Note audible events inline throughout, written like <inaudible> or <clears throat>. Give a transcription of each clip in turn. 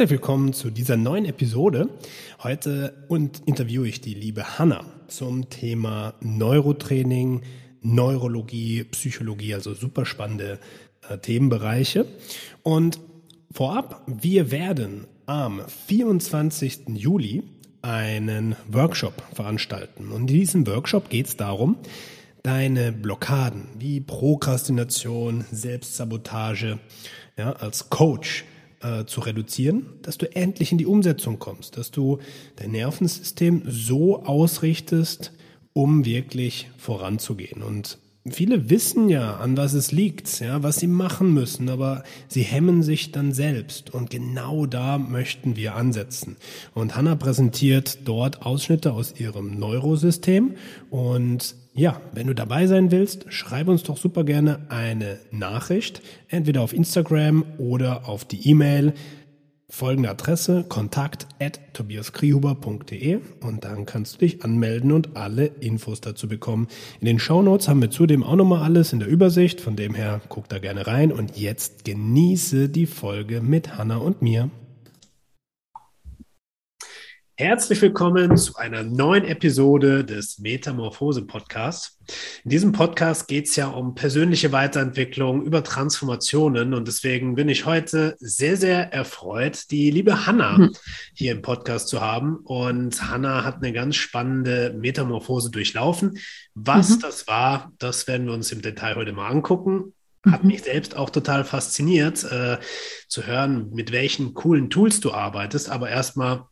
Herzlich willkommen zu dieser neuen Episode. Heute und interviewe ich die liebe Hanna zum Thema Neurotraining, Neurologie, Psychologie, also super spannende äh, Themenbereiche. Und vorab, wir werden am 24. Juli einen Workshop veranstalten. Und in diesem Workshop geht es darum, deine Blockaden wie Prokrastination, Selbstsabotage ja, als Coach äh, zu reduzieren, dass du endlich in die Umsetzung kommst, dass du dein Nervensystem so ausrichtest, um wirklich voranzugehen. Und viele wissen ja, an was es liegt, ja, was sie machen müssen, aber sie hemmen sich dann selbst. Und genau da möchten wir ansetzen. Und Hanna präsentiert dort Ausschnitte aus ihrem Neurosystem und ja, wenn du dabei sein willst, schreib uns doch super gerne eine Nachricht, entweder auf Instagram oder auf die E-Mail folgende Adresse kontakt at tobiaskrihuber.de und dann kannst du dich anmelden und alle Infos dazu bekommen. In den Shownotes haben wir zudem auch nochmal alles in der Übersicht, von dem her guck da gerne rein und jetzt genieße die Folge mit Hanna und mir. Herzlich willkommen zu einer neuen Episode des Metamorphose Podcasts. In diesem Podcast geht es ja um persönliche Weiterentwicklung, über Transformationen und deswegen bin ich heute sehr, sehr erfreut, die liebe Hanna mhm. hier im Podcast zu haben. Und Hanna hat eine ganz spannende Metamorphose durchlaufen. Was mhm. das war, das werden wir uns im Detail heute mal angucken. Hat mhm. mich selbst auch total fasziniert, äh, zu hören, mit welchen coolen Tools du arbeitest. Aber erstmal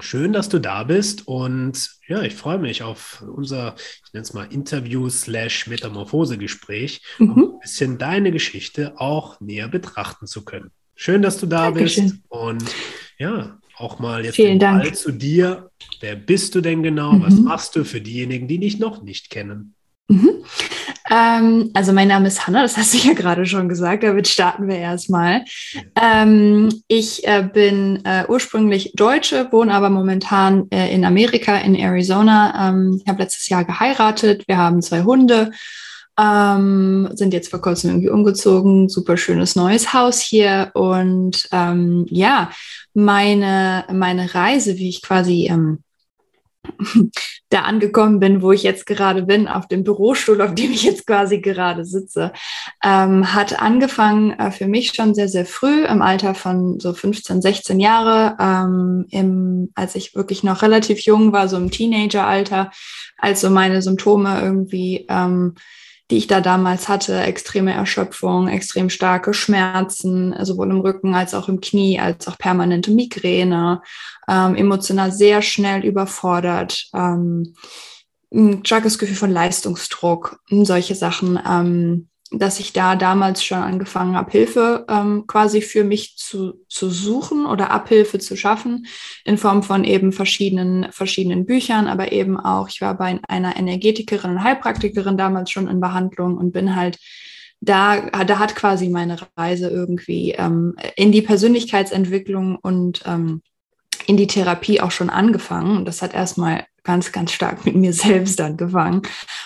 Schön, dass du da bist und ja, ich freue mich auf unser, ich nenne es mal Interview slash Metamorphose-Gespräch, um mhm. ein bisschen deine Geschichte auch näher betrachten zu können. Schön, dass du da Dankeschön. bist und ja, auch mal jetzt Vielen Dank. zu dir. Wer bist du denn genau? Mhm. Was machst du für diejenigen, die dich noch nicht kennen? Mhm. Ähm, also mein Name ist Hanna, das hast du ja gerade schon gesagt, damit starten wir erstmal. Ähm, ich äh, bin äh, ursprünglich Deutsche, wohne aber momentan äh, in Amerika, in Arizona. Ähm, ich habe letztes Jahr geheiratet, wir haben zwei Hunde, ähm, sind jetzt vor kurzem irgendwie umgezogen, super schönes neues Haus hier und ähm, ja, meine, meine Reise, wie ich quasi ähm, <laughs> da angekommen bin, wo ich jetzt gerade bin, auf dem Bürostuhl, auf dem ich jetzt quasi gerade sitze, ähm, hat angefangen äh, für mich schon sehr, sehr früh, im Alter von so 15, 16 Jahre, ähm, im, als ich wirklich noch relativ jung war, so im Teenageralter, als so meine Symptome irgendwie ähm, die ich da damals hatte, extreme Erschöpfung, extrem starke Schmerzen, sowohl im Rücken als auch im Knie, als auch permanente Migräne, ähm, emotional sehr schnell überfordert, ähm, ein starkes Gefühl von Leistungsdruck, solche Sachen. Ähm, dass ich da damals schon angefangen habe, Hilfe ähm, quasi für mich zu, zu suchen oder Abhilfe zu schaffen in Form von eben verschiedenen, verschiedenen Büchern, aber eben auch, ich war bei einer Energetikerin und Heilpraktikerin damals schon in Behandlung und bin halt da, da hat quasi meine Reise irgendwie ähm, in die Persönlichkeitsentwicklung und ähm, in die Therapie auch schon angefangen. Und das hat erstmal ganz, ganz stark mit mir selbst angefangen,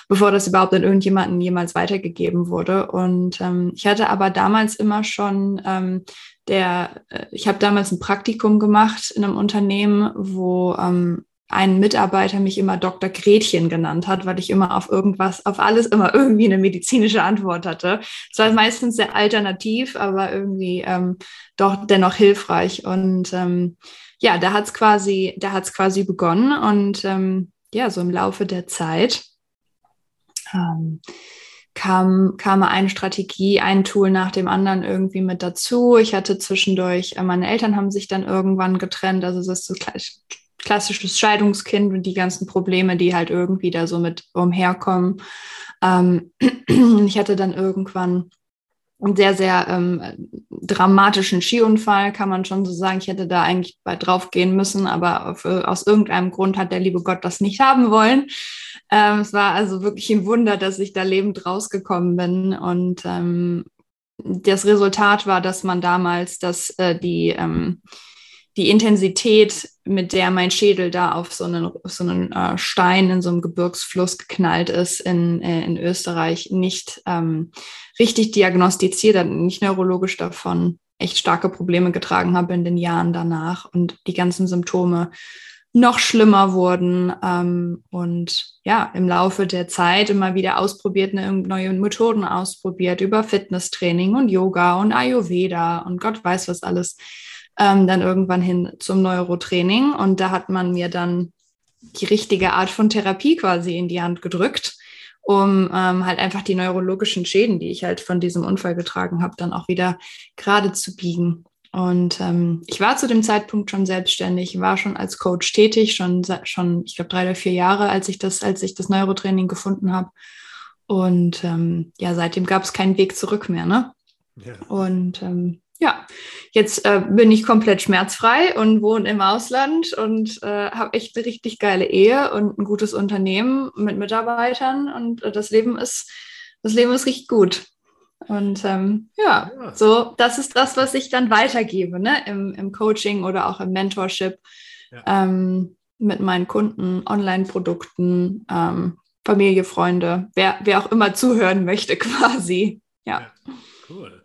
bevor das überhaupt an irgendjemanden jemals weitergegeben wurde. Und ähm, ich hatte aber damals immer schon ähm, der, äh, ich habe damals ein Praktikum gemacht in einem Unternehmen, wo ähm, ein Mitarbeiter mich immer Dr. Gretchen genannt hat, weil ich immer auf irgendwas, auf alles immer irgendwie eine medizinische Antwort hatte. Es war meistens sehr alternativ, aber irgendwie ähm, doch dennoch hilfreich. Und ähm, ja, da hat's quasi, da hat's quasi begonnen und ähm, ja, so im Laufe der Zeit ähm, kam, kam eine Strategie, ein Tool nach dem anderen irgendwie mit dazu. Ich hatte zwischendurch, äh, meine Eltern haben sich dann irgendwann getrennt, also es ist so klassisches Scheidungskind und die ganzen Probleme, die halt irgendwie da so mit umherkommen. Ähm, <clears throat> ich hatte dann irgendwann sehr, sehr ähm, dramatischen Skiunfall, kann man schon so sagen. Ich hätte da eigentlich bald drauf gehen müssen, aber für, aus irgendeinem Grund hat der liebe Gott das nicht haben wollen. Ähm, es war also wirklich ein Wunder, dass ich da lebend rausgekommen bin. Und ähm, das Resultat war, dass man damals, dass äh, die ähm, die Intensität, mit der mein Schädel da auf so einen, auf so einen äh, Stein in so einem Gebirgsfluss geknallt ist in, äh, in Österreich, nicht ähm, richtig diagnostiziert, nicht neurologisch davon echt starke Probleme getragen habe in den Jahren danach und die ganzen Symptome noch schlimmer wurden ähm, und ja, im Laufe der Zeit immer wieder ausprobiert, ne, neue Methoden ausprobiert über Fitnesstraining und Yoga und Ayurveda und Gott weiß was alles, ähm, dann irgendwann hin zum Neurotraining. Und da hat man mir dann die richtige Art von Therapie quasi in die Hand gedrückt, um ähm, halt einfach die neurologischen Schäden, die ich halt von diesem Unfall getragen habe, dann auch wieder gerade zu biegen. Und ähm, ich war zu dem Zeitpunkt schon selbstständig, war schon als Coach tätig, schon, schon ich glaube, drei oder vier Jahre, als ich das, als ich das Neurotraining gefunden habe. Und ähm, ja, seitdem gab es keinen Weg zurück mehr. Ne? Ja. Und ähm, ja, jetzt äh, bin ich komplett schmerzfrei und wohne im Ausland und äh, habe echt eine richtig geile Ehe und ein gutes Unternehmen mit Mitarbeitern und äh, das Leben ist, das Leben ist richtig gut. Und ähm, ja, ja, so, das ist das, was ich dann weitergebe, ne? Im, im Coaching oder auch im Mentorship ja. ähm, mit meinen Kunden, Online-Produkten, ähm, Familie, Freunde, wer, wer auch immer zuhören möchte, <laughs> quasi. Ja. ja cool.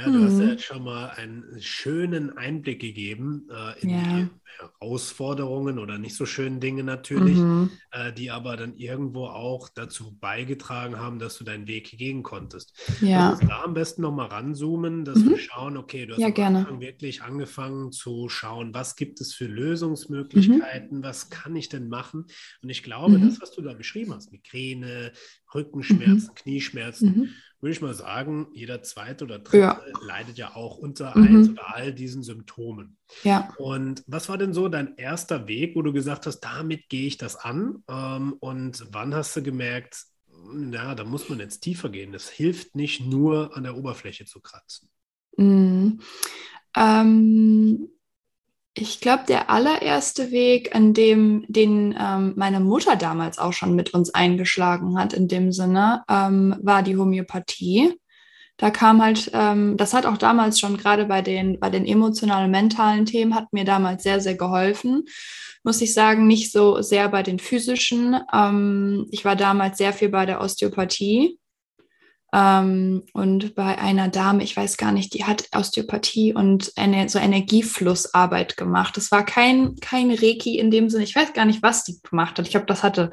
Ja, du mhm. hast ja jetzt schon mal einen schönen Einblick gegeben äh, in ja. die Herausforderungen oder nicht so schönen Dinge natürlich, mhm. äh, die aber dann irgendwo auch dazu beigetragen haben, dass du deinen Weg gehen konntest. Ja. Also da am besten nochmal ranzoomen, dass mhm. wir schauen, okay, du hast ja, gerne. wirklich angefangen zu schauen, was gibt es für Lösungsmöglichkeiten, mhm. was kann ich denn machen? Und ich glaube, mhm. das, was du da beschrieben hast, Migräne, Rückenschmerzen, mhm. Knieschmerzen, mhm. Würde ich mal sagen, jeder zweite oder dritte ja. leidet ja auch unter mhm. eins oder all diesen Symptomen. Ja. Und was war denn so dein erster Weg, wo du gesagt hast, damit gehe ich das an? Ähm, und wann hast du gemerkt, na, da muss man jetzt tiefer gehen. Es hilft nicht nur an der Oberfläche zu kratzen. Mhm. Ähm, ich glaube, der allererste Weg, an dem den ähm, meine Mutter damals auch schon mit uns eingeschlagen hat, in dem Sinne, ähm, war die Homöopathie. Da kam halt, ähm, das hat auch damals schon gerade bei den, bei den emotionalen, mentalen Themen, hat mir damals sehr, sehr geholfen. Muss ich sagen, nicht so sehr bei den physischen. Ähm, ich war damals sehr viel bei der Osteopathie. Ähm, und bei einer Dame, ich weiß gar nicht, die hat Osteopathie und eine, so Energieflussarbeit gemacht. Das war kein, kein Reiki in dem Sinne. Ich weiß gar nicht, was die gemacht hat. Ich glaube, das hatte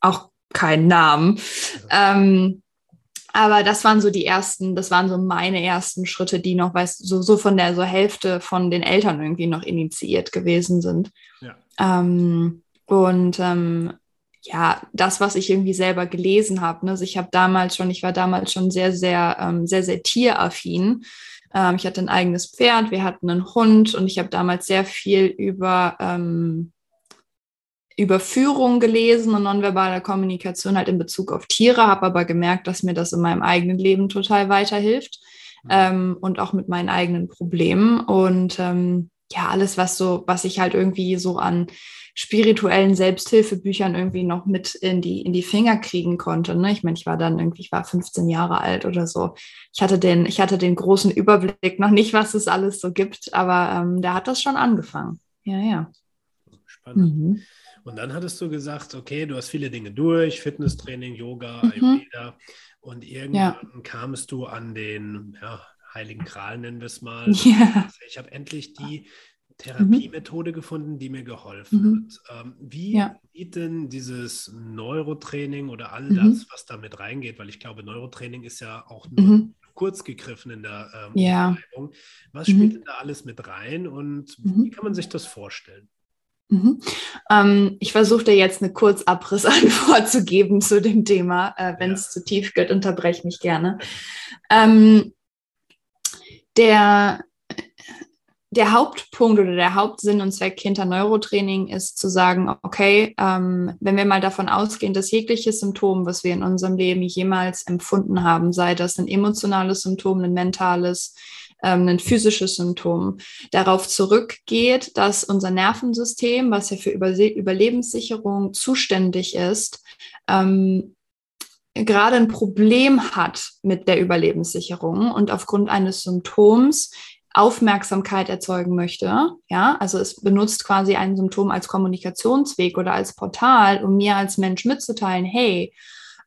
auch keinen Namen. Ähm, aber das waren so die ersten, das waren so meine ersten Schritte, die noch, weißt so, so von der so Hälfte von den Eltern irgendwie noch initiiert gewesen sind. Ja. Ähm, und ähm, ja, das, was ich irgendwie selber gelesen habe. Ne? Also ich habe damals schon, ich war damals schon sehr, sehr, ähm, sehr, sehr tieraffin. Ähm, ich hatte ein eigenes Pferd, wir hatten einen Hund und ich habe damals sehr viel über ähm, über Führung gelesen und nonverbale Kommunikation halt in Bezug auf Tiere, habe aber gemerkt, dass mir das in meinem eigenen Leben total weiterhilft mhm. ähm, und auch mit meinen eigenen Problemen. Und ähm, ja, alles, was so, was ich halt irgendwie so an spirituellen Selbsthilfebüchern irgendwie noch mit in die, in die Finger kriegen konnte. Ne? Ich meine, ich war dann irgendwie, ich war 15 Jahre alt oder so. Ich hatte den, ich hatte den großen Überblick noch nicht, was es alles so gibt, aber ähm, da hat das schon angefangen. Ja, ja. Spannend. Mhm. Und dann hattest du gesagt, okay, du hast viele Dinge durch, Fitnesstraining, Yoga, mhm. Ayurveda. Und irgendwann ja. kamst du an den ja, Heiligen Gral, nennen wir es mal. <laughs> Ja. Ich habe endlich die Therapiemethode mhm. gefunden, die mir geholfen mhm. hat. Ähm, wie ja. sieht denn dieses Neurotraining oder all mhm. das, was damit reingeht, weil ich glaube, Neurotraining ist ja auch nur mhm. kurz gegriffen in der ähm, ja. Was spielt mhm. denn da alles mit rein und wie kann man sich das vorstellen? Mhm. Ähm, ich versuche dir jetzt eine Kurzabrissantwort <laughs> zu geben zu dem Thema. Äh, Wenn es ja. zu tief geht, unterbreche mich gerne. Ähm, der, der Hauptpunkt oder der Hauptsinn und Zweck hinter Neurotraining ist zu sagen, okay, ähm, wenn wir mal davon ausgehen, dass jegliches Symptom, was wir in unserem Leben jemals empfunden haben, sei das ein emotionales Symptom, ein mentales, ähm, ein physisches Symptom, darauf zurückgeht, dass unser Nervensystem, was ja für Überse Überlebenssicherung zuständig ist, ähm, gerade ein Problem hat mit der Überlebenssicherung und aufgrund eines Symptoms Aufmerksamkeit erzeugen möchte. Ja, also es benutzt quasi ein Symptom als Kommunikationsweg oder als Portal, um mir als Mensch mitzuteilen, hey,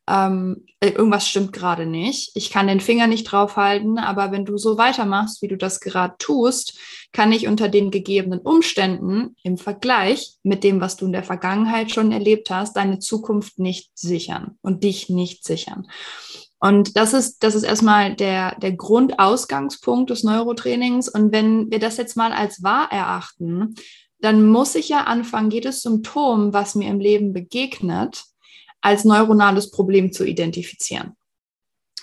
ähm, äh, irgendwas stimmt gerade nicht. Ich kann den Finger nicht draufhalten, aber wenn du so weitermachst, wie du das gerade tust, kann ich unter den gegebenen Umständen im Vergleich mit dem, was du in der Vergangenheit schon erlebt hast, deine Zukunft nicht sichern und dich nicht sichern. Und das ist, das ist erstmal der, der Grundausgangspunkt des Neurotrainings. Und wenn wir das jetzt mal als wahr erachten, dann muss ich ja anfangen, jedes Symptom, was mir im Leben begegnet, als neuronales Problem zu identifizieren.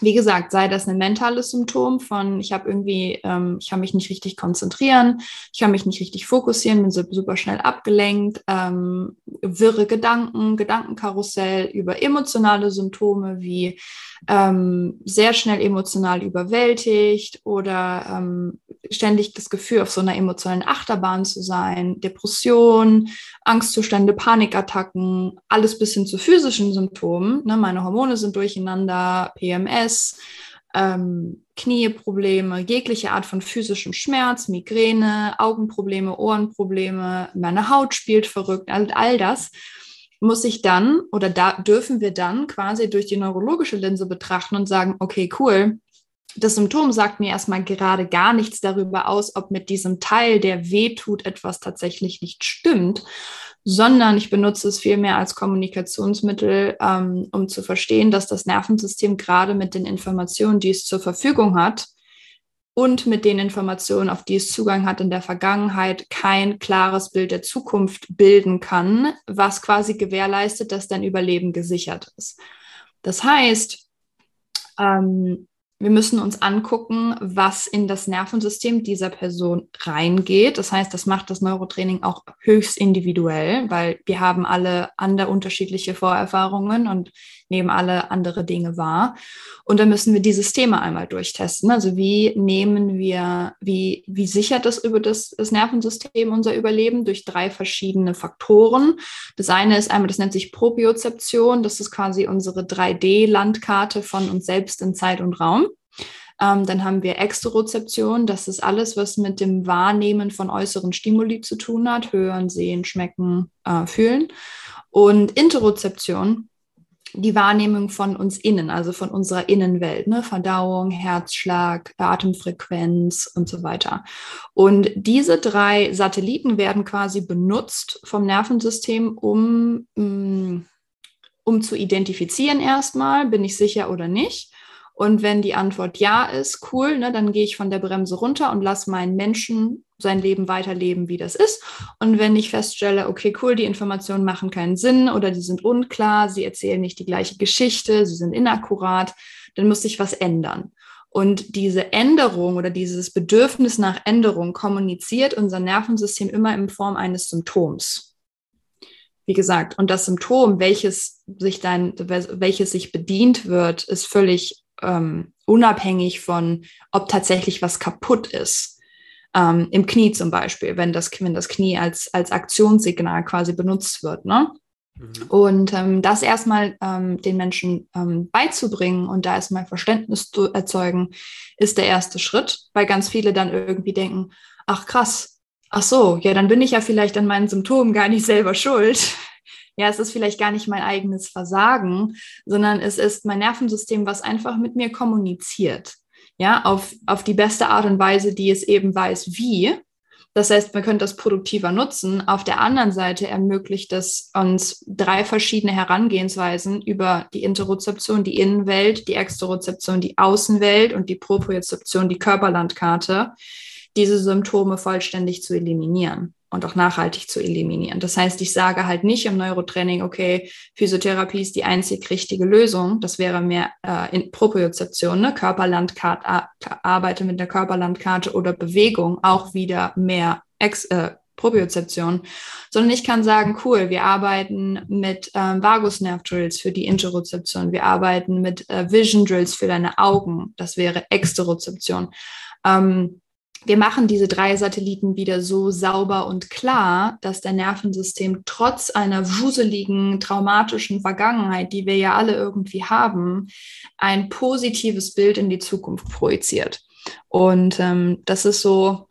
Wie gesagt, sei das ein mentales Symptom von, ich habe irgendwie, ähm, ich kann mich nicht richtig konzentrieren, ich kann mich nicht richtig fokussieren, bin super schnell abgelenkt, ähm, wirre Gedanken, Gedankenkarussell über emotionale Symptome wie ähm, sehr schnell emotional überwältigt oder ähm, ständig das Gefühl, auf so einer emotionalen Achterbahn zu sein, Depression, Angstzustände, Panikattacken, alles bis hin zu physischen Symptomen. Ne? Meine Hormone sind durcheinander, PMS, ähm, Knieprobleme, jegliche Art von physischem Schmerz, Migräne, Augenprobleme, Ohrenprobleme, meine Haut spielt verrückt, all, all das muss ich dann oder da dürfen wir dann quasi durch die neurologische Linse betrachten und sagen, okay, cool, das Symptom sagt mir erstmal gerade gar nichts darüber aus, ob mit diesem Teil, der weh tut, etwas tatsächlich nicht stimmt, sondern ich benutze es vielmehr als Kommunikationsmittel, ähm, um zu verstehen, dass das Nervensystem gerade mit den Informationen, die es zur Verfügung hat, und mit den Informationen, auf die es Zugang hat in der Vergangenheit, kein klares Bild der Zukunft bilden kann, was quasi gewährleistet, dass dein Überleben gesichert ist. Das heißt, ähm, wir müssen uns angucken, was in das Nervensystem dieser Person reingeht. Das heißt, das macht das Neurotraining auch höchst individuell, weil wir haben alle andere unterschiedliche Vorerfahrungen und nehmen alle andere Dinge wahr. Und dann müssen wir die Systeme einmal durchtesten. Also wie nehmen wir, wie, wie sichert das über das, das Nervensystem unser Überleben durch drei verschiedene Faktoren. Das eine ist einmal, das nennt sich Propriozeption. Das ist quasi unsere 3D-Landkarte von uns selbst in Zeit und Raum. Ähm, dann haben wir Exterozeption, das ist alles, was mit dem Wahrnehmen von äußeren Stimuli zu tun hat, hören, sehen, schmecken, äh, fühlen. Und Interozeption, die Wahrnehmung von uns innen, also von unserer Innenwelt, ne? Verdauung, Herzschlag, Atemfrequenz und so weiter. Und diese drei Satelliten werden quasi benutzt vom Nervensystem, um, mm, um zu identifizieren erstmal, bin ich sicher oder nicht. Und wenn die Antwort ja ist, cool, ne, dann gehe ich von der Bremse runter und lasse meinen Menschen sein Leben weiterleben, wie das ist. Und wenn ich feststelle, okay, cool, die Informationen machen keinen Sinn oder die sind unklar, sie erzählen nicht die gleiche Geschichte, sie sind inakkurat, dann muss sich was ändern. Und diese Änderung oder dieses Bedürfnis nach Änderung kommuniziert unser Nervensystem immer in Form eines Symptoms. Wie gesagt, und das Symptom, welches sich dann, welches sich bedient wird, ist völlig ähm, unabhängig von, ob tatsächlich was kaputt ist. Ähm, Im Knie zum Beispiel, wenn das, wenn das Knie als, als Aktionssignal quasi benutzt wird. Ne? Mhm. Und ähm, das erstmal ähm, den Menschen ähm, beizubringen und da erstmal Verständnis zu erzeugen, ist der erste Schritt, weil ganz viele dann irgendwie denken, ach krass, ach so, ja, dann bin ich ja vielleicht an meinen Symptomen gar nicht selber schuld ja, es ist vielleicht gar nicht mein eigenes Versagen, sondern es ist mein Nervensystem, was einfach mit mir kommuniziert. Ja, auf, auf die beste Art und Weise, die es eben weiß, wie. Das heißt, man könnte das produktiver nutzen. Auf der anderen Seite ermöglicht es uns drei verschiedene Herangehensweisen über die Interozeption, die Innenwelt, die Exterozeption, die Außenwelt und die Propriozeption, die Körperlandkarte, diese Symptome vollständig zu eliminieren und auch nachhaltig zu eliminieren. Das heißt, ich sage halt nicht im Neurotraining, okay, Physiotherapie ist die einzig richtige Lösung. Das wäre mehr äh, in Propriozeption, ne? Körperlandkarte, arbeite mit der Körperlandkarte oder Bewegung, auch wieder mehr Ex, äh, Propriozeption, sondern ich kann sagen, cool, wir arbeiten mit ähm, Vagusnerv-Drills für die Interozeption, wir arbeiten mit äh, Vision Drills für deine Augen, das wäre Exterozeption. Ähm, wir machen diese drei Satelliten wieder so sauber und klar, dass der Nervensystem trotz einer wuseligen, traumatischen Vergangenheit, die wir ja alle irgendwie haben, ein positives Bild in die Zukunft projiziert. Und ähm, das ist so,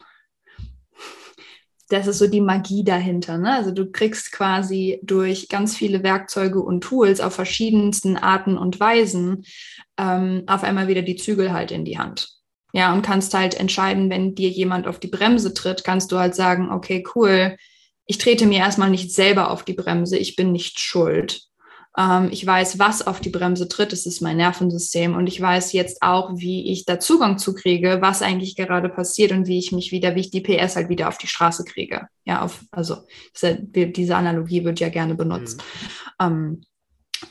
das ist so die Magie dahinter. Ne? Also du kriegst quasi durch ganz viele Werkzeuge und Tools auf verschiedensten Arten und Weisen ähm, auf einmal wieder die Zügel halt in die Hand. Ja, und kannst halt entscheiden, wenn dir jemand auf die Bremse tritt, kannst du halt sagen, okay, cool, ich trete mir erstmal nicht selber auf die Bremse, ich bin nicht schuld. Ähm, ich weiß, was auf die Bremse tritt, es ist mein Nervensystem und ich weiß jetzt auch, wie ich da Zugang zu kriege, was eigentlich gerade passiert und wie ich mich wieder, wie ich die PS halt wieder auf die Straße kriege. Ja, auf, also diese Analogie wird ja gerne benutzt. Mhm. Ähm,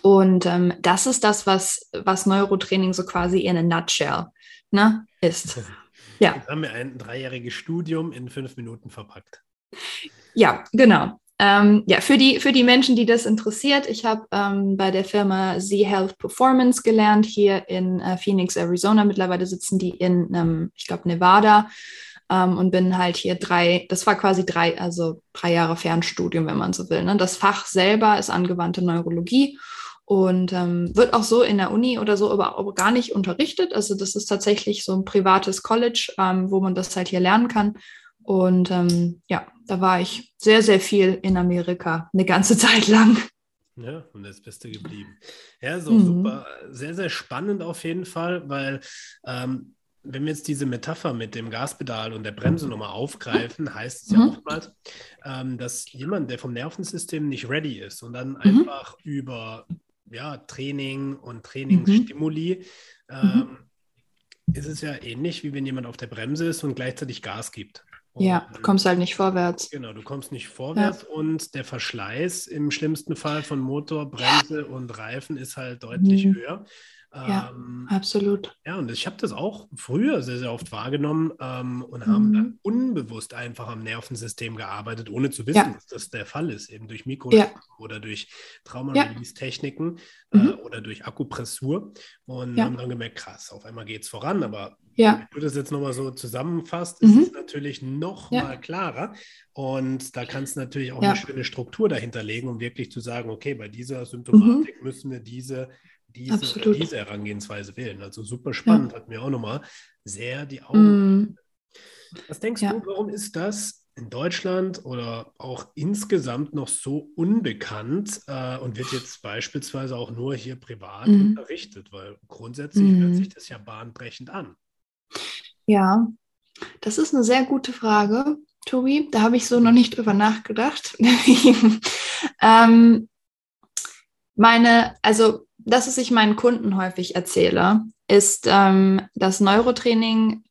und ähm, das ist das, was, was Neurotraining so quasi in a nutshell ne, ist. Ja. Jetzt haben wir ein dreijähriges Studium in fünf Minuten verpackt. Ja, genau. Ähm, ja, für die, für die Menschen, die das interessiert, ich habe ähm, bei der Firma Z Health Performance gelernt, hier in äh, Phoenix, Arizona. Mittlerweile sitzen die in, ähm, ich glaube, Nevada und bin halt hier drei, das war quasi drei, also drei Jahre Fernstudium, wenn man so will. Ne? Das Fach selber ist angewandte Neurologie und ähm, wird auch so in der Uni oder so, aber, aber gar nicht unterrichtet. Also das ist tatsächlich so ein privates College, ähm, wo man das halt hier lernen kann. Und ähm, ja, da war ich sehr, sehr viel in Amerika, eine ganze <laughs> Zeit lang. Ja, und das Beste geblieben. Ja, so mhm. super, sehr, sehr spannend auf jeden Fall, weil ähm, wenn wir jetzt diese Metapher mit dem Gaspedal und der Bremse nochmal aufgreifen, heißt es ja mhm. oftmals, ähm, dass jemand, der vom Nervensystem nicht ready ist und dann mhm. einfach über ja, Training und Trainingsstimuli, mhm. ähm, ist es ja ähnlich, wie wenn jemand auf der Bremse ist und gleichzeitig Gas gibt. Und, ja, du kommst halt nicht vorwärts. Genau, du kommst nicht vorwärts ja. und der Verschleiß im schlimmsten Fall von Motor, Bremse und Reifen ist halt deutlich mhm. höher. Ja, ähm, absolut. Ja, und ich habe das auch früher sehr, sehr oft wahrgenommen ähm, und haben mhm. dann unbewusst einfach am Nervensystem gearbeitet, ohne zu wissen, ja. dass das der Fall ist, eben durch Mikro ja. oder durch Traumarelease-Techniken äh, mhm. oder durch Akupressur und haben dann gemerkt, krass, auf einmal geht es voran, aber wenn du das jetzt nochmal so zusammenfasst, ist mhm. es natürlich noch mal klarer und da kannst du natürlich auch eine schöne Struktur dahinter legen, um wirklich zu sagen, okay, bei dieser Symptomatik mhm. müssen wir diese diese, diese Herangehensweise wählen. Also super spannend, ja. hat mir auch nochmal sehr die Augen. Mm. Was denkst ja. du, warum ist das in Deutschland oder auch insgesamt noch so unbekannt äh, und wird jetzt beispielsweise auch nur hier privat mm. unterrichtet? Weil grundsätzlich mm. hört sich das ja bahnbrechend an. Ja, das ist eine sehr gute Frage, Tobi. Da habe ich so noch nicht drüber nachgedacht. <laughs> ähm, meine, also das, was ich meinen Kunden häufig erzähle, ist, ähm, dass Neurotraining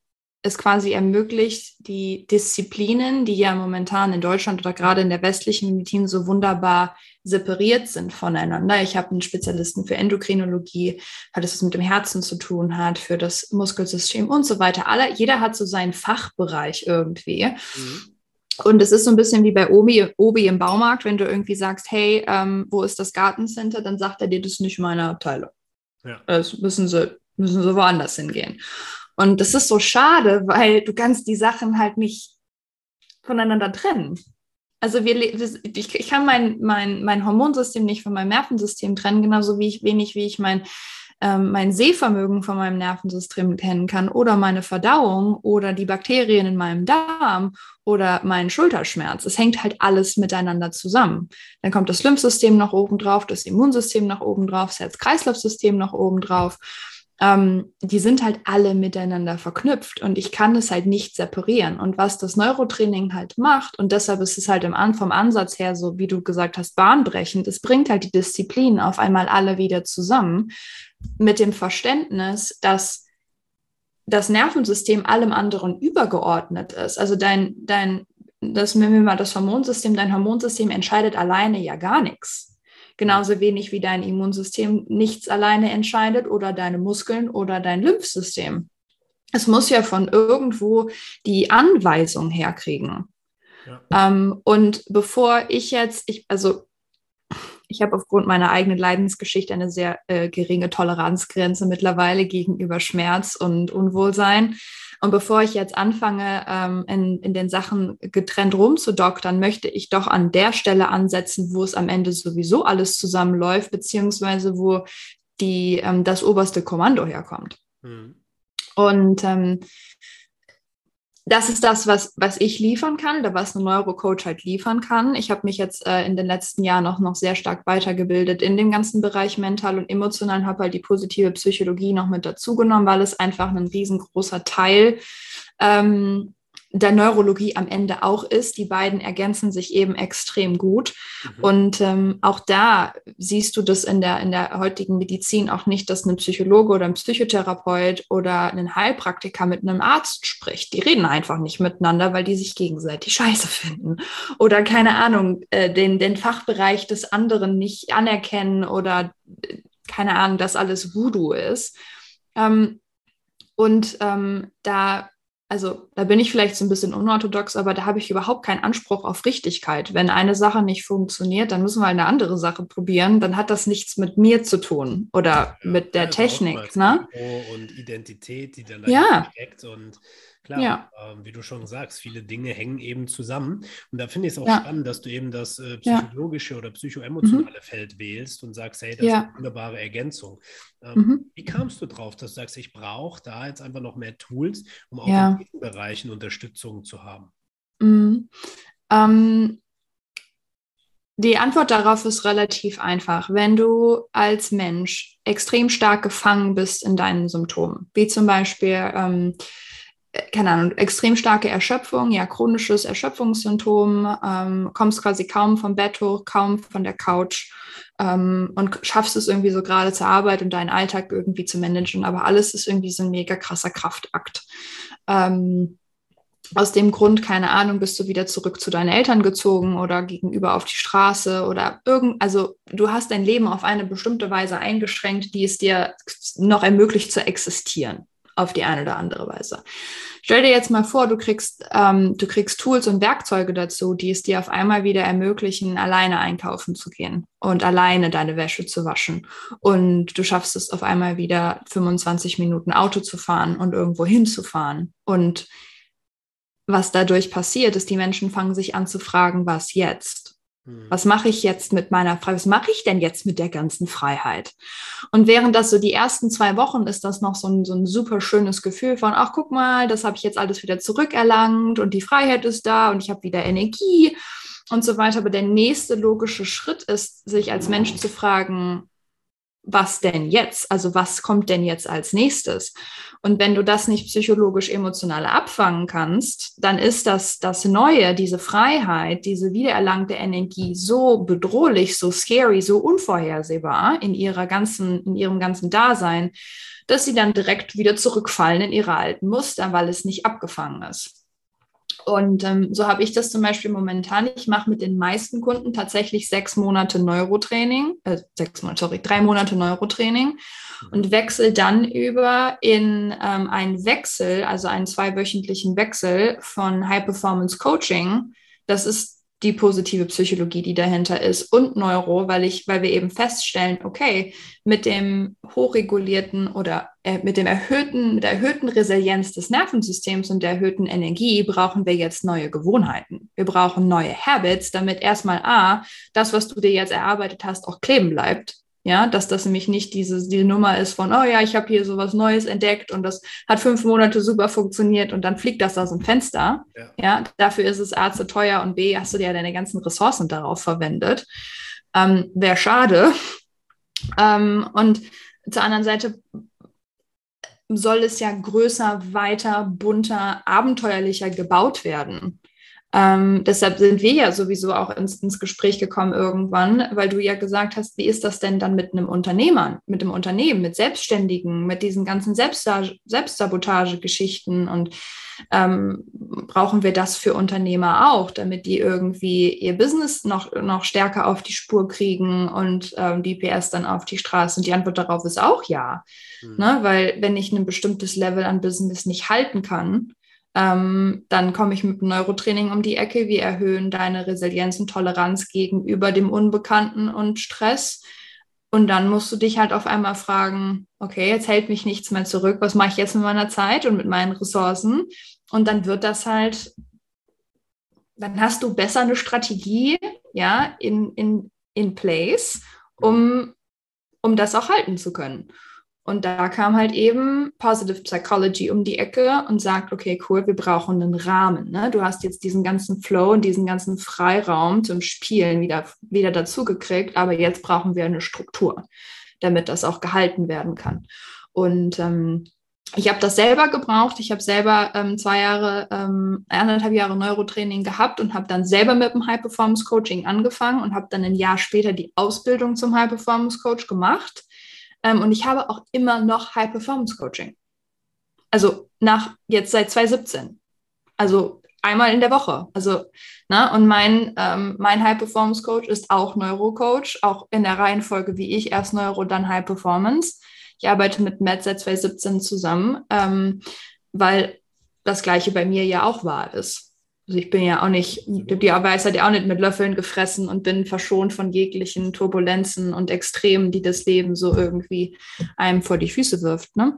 es quasi ermöglicht, die Disziplinen, die ja momentan in Deutschland oder gerade in der westlichen Medizin so wunderbar separiert sind voneinander. Ich habe einen Spezialisten für Endokrinologie, weil das was mit dem Herzen zu tun hat, für das Muskelsystem und so weiter. Alle, jeder hat so seinen Fachbereich irgendwie. Mhm. Und es ist so ein bisschen wie bei Obi, Obi im Baumarkt, wenn du irgendwie sagst, hey, ähm, wo ist das Gartencenter, dann sagt er dir, das ist nicht meine Abteilung. Ja. Das müssen sie, müssen sie woanders hingehen. Und das ist so schade, weil du kannst die Sachen halt nicht voneinander trennen. Also wir, ich, ich kann mein, mein, mein Hormonsystem nicht von meinem Nervensystem trennen, genauso wie ich wenig, wie ich mein ähm, mein Sehvermögen von meinem Nervensystem kennen kann oder meine Verdauung oder die Bakterien in meinem Darm oder meinen Schulterschmerz. Es hängt halt alles miteinander zusammen. Dann kommt das Lymphsystem noch oben drauf, das Immunsystem noch oben drauf, das Herz-Kreislauf-System noch oben drauf. Ähm, die sind halt alle miteinander verknüpft und ich kann es halt nicht separieren. Und was das Neurotraining halt macht, und deshalb ist es halt im An vom Ansatz her so, wie du gesagt hast, bahnbrechend, es bringt halt die Disziplinen auf einmal alle wieder zusammen, mit dem Verständnis, dass das Nervensystem allem anderen übergeordnet ist. Also dein, dein, das, wenn wir mal das Hormonsystem, dein Hormonsystem entscheidet alleine ja gar nichts. Genauso wenig wie dein Immunsystem nichts alleine entscheidet oder deine Muskeln oder dein Lymphsystem. Es muss ja von irgendwo die Anweisung herkriegen. Ja. Ähm, und bevor ich jetzt, ich, also ich habe aufgrund meiner eigenen Leidensgeschichte eine sehr äh, geringe Toleranzgrenze mittlerweile gegenüber Schmerz und Unwohlsein. Und bevor ich jetzt anfange, ähm, in, in den Sachen getrennt rumzudoktern, möchte ich doch an der Stelle ansetzen, wo es am Ende sowieso alles zusammenläuft, beziehungsweise wo die, ähm, das oberste Kommando herkommt. Mhm. Und ähm, das ist das, was, was ich liefern kann oder was ein Neurocoach halt liefern kann. Ich habe mich jetzt äh, in den letzten Jahren auch noch sehr stark weitergebildet in dem ganzen Bereich mental und emotional, habe halt die positive Psychologie noch mit dazugenommen, weil es einfach ein riesengroßer Teil ähm, der Neurologie am Ende auch ist. Die beiden ergänzen sich eben extrem gut. Mhm. Und ähm, auch da siehst du das in der, in der heutigen Medizin auch nicht, dass ein Psychologe oder ein Psychotherapeut oder ein Heilpraktiker mit einem Arzt spricht. Die reden einfach nicht miteinander, weil die sich gegenseitig scheiße finden. Oder keine Ahnung, äh, den, den Fachbereich des anderen nicht anerkennen oder äh, keine Ahnung, dass alles Voodoo ist. Ähm, und ähm, da also da bin ich vielleicht so ein bisschen unorthodox, aber da habe ich überhaupt keinen Anspruch auf Richtigkeit. Wenn eine Sache nicht funktioniert, dann müssen wir eine andere Sache probieren. Dann hat das nichts mit mir zu tun oder ja, mit der Technik. Ne? Und Identität, die dann ja. steckt und Klar, ja. äh, wie du schon sagst, viele Dinge hängen eben zusammen. Und da finde ich es auch ja. spannend, dass du eben das äh, psychologische oder psychoemotionale mhm. Feld wählst und sagst, hey, das ist eine wunderbare Ergänzung. Ähm, mhm. Wie kamst du drauf, dass du sagst, ich brauche da jetzt einfach noch mehr Tools, um auch in diesen Bereichen Unterstützung zu haben? Mhm. Ähm, die Antwort darauf ist relativ einfach. Wenn du als Mensch extrem stark gefangen bist in deinen Symptomen, wie zum Beispiel ähm, keine Ahnung, extrem starke Erschöpfung, ja, chronisches Erschöpfungssymptom, ähm, kommst quasi kaum vom Bett hoch, kaum von der Couch ähm, und schaffst es irgendwie so gerade zur Arbeit und deinen Alltag irgendwie zu managen, aber alles ist irgendwie so ein mega krasser Kraftakt. Ähm, aus dem Grund, keine Ahnung, bist du wieder zurück zu deinen Eltern gezogen oder gegenüber auf die Straße oder irgend, also du hast dein Leben auf eine bestimmte Weise eingeschränkt, die es dir noch ermöglicht zu existieren auf die eine oder andere Weise. Stell dir jetzt mal vor, du kriegst, ähm, du kriegst Tools und Werkzeuge dazu, die es dir auf einmal wieder ermöglichen, alleine einkaufen zu gehen und alleine deine Wäsche zu waschen. Und du schaffst es auf einmal wieder 25 Minuten Auto zu fahren und irgendwo hinzufahren. Und was dadurch passiert, ist, die Menschen fangen sich an zu fragen, was jetzt? Was mache ich jetzt mit meiner Freiheit? Was mache ich denn jetzt mit der ganzen Freiheit? Und während das so die ersten zwei Wochen ist das noch so ein, so ein super schönes Gefühl von, ach guck mal, das habe ich jetzt alles wieder zurückerlangt und die Freiheit ist da und ich habe wieder Energie und so weiter. Aber der nächste logische Schritt ist, sich als Mensch zu fragen, was denn jetzt? Also was kommt denn jetzt als nächstes? Und wenn du das nicht psychologisch emotional abfangen kannst, dann ist das das Neue, diese Freiheit, diese wiedererlangte Energie so bedrohlich, so scary, so unvorhersehbar in ihrer ganzen, in ihrem ganzen Dasein, dass sie dann direkt wieder zurückfallen in ihre alten Muster, weil es nicht abgefangen ist. Und ähm, so habe ich das zum Beispiel momentan. Ich mache mit den meisten Kunden tatsächlich sechs Monate Neurotraining, äh, sechs Monate, sorry, drei Monate Neurotraining mhm. und wechsle dann über in ähm, einen Wechsel, also einen zweiwöchentlichen Wechsel von High Performance Coaching. Das ist die positive Psychologie, die dahinter ist und Neuro, weil ich, weil wir eben feststellen, okay, mit dem hochregulierten oder äh, mit dem erhöhten, mit der erhöhten Resilienz des Nervensystems und der erhöhten Energie brauchen wir jetzt neue Gewohnheiten. Wir brauchen neue Habits, damit erstmal A, das, was du dir jetzt erarbeitet hast, auch kleben bleibt ja, dass das nämlich nicht diese, diese Nummer ist von, oh ja, ich habe hier so was Neues entdeckt und das hat fünf Monate super funktioniert und dann fliegt das aus dem Fenster. Ja, ja dafür ist es A zu teuer und B, hast du ja deine ganzen Ressourcen darauf verwendet. Ähm, Wäre schade. <laughs> Ähm, und zur anderen Seite soll es ja größer, weiter, bunter, abenteuerlicher gebaut werden. Ähm, deshalb sind wir ja sowieso auch ins, ins Gespräch gekommen irgendwann, weil du ja gesagt hast, wie ist das denn dann mit einem Unternehmer, mit dem Unternehmen, mit Selbstständigen, mit diesen ganzen Selbstsabotage-Geschichten und ähm, brauchen wir das für Unternehmer auch, damit die irgendwie ihr Business noch, noch stärker auf die Spur kriegen und ähm, die PS dann auf die Straße? Und die Antwort darauf ist auch ja. Mhm. Ne? Weil wenn ich ein bestimmtes Level an Business nicht halten kann, ähm, dann komme ich mit Neurotraining um die Ecke. Wir erhöhen deine Resilienz und Toleranz gegenüber dem Unbekannten und Stress. Und dann musst du dich halt auf einmal fragen, okay, jetzt hält mich nichts mehr zurück. Was mache ich jetzt mit meiner Zeit und mit meinen Ressourcen? Und dann wird das halt, dann hast du besser eine Strategie, ja, in, in, in place, um, um das auch halten zu können. Und da kam halt eben Positive Psychology um die Ecke und sagt, okay, cool, wir brauchen einen Rahmen. Ne? Du hast jetzt diesen ganzen Flow und diesen ganzen Freiraum zum Spielen wieder, wieder dazu gekriegt, aber jetzt brauchen wir eine Struktur, damit das auch gehalten werden kann. Und ähm, ich habe das selber gebraucht. Ich habe selber ähm, zwei Jahre, ähm, anderthalb Jahre Neurotraining gehabt und habe dann selber mit dem High Performance Coaching angefangen und habe dann ein Jahr später die Ausbildung zum High Performance Coach gemacht. Ähm, und ich habe auch immer noch High Performance Coaching. Also nach jetzt seit 2017. Also einmal in der Woche. Also, ne, und mein, ähm, mein High Performance Coach ist auch Neurocoach, auch in der Reihenfolge wie ich, erst Neuro, dann High Performance. Ich arbeite mit Matt seit 2017 zusammen, ähm, weil das Gleiche bei mir ja auch wahr ist. Also ich bin ja auch nicht, die Weisheit ja auch nicht mit Löffeln gefressen und bin verschont von jeglichen Turbulenzen und Extremen, die das Leben so irgendwie einem vor die Füße wirft. Ne?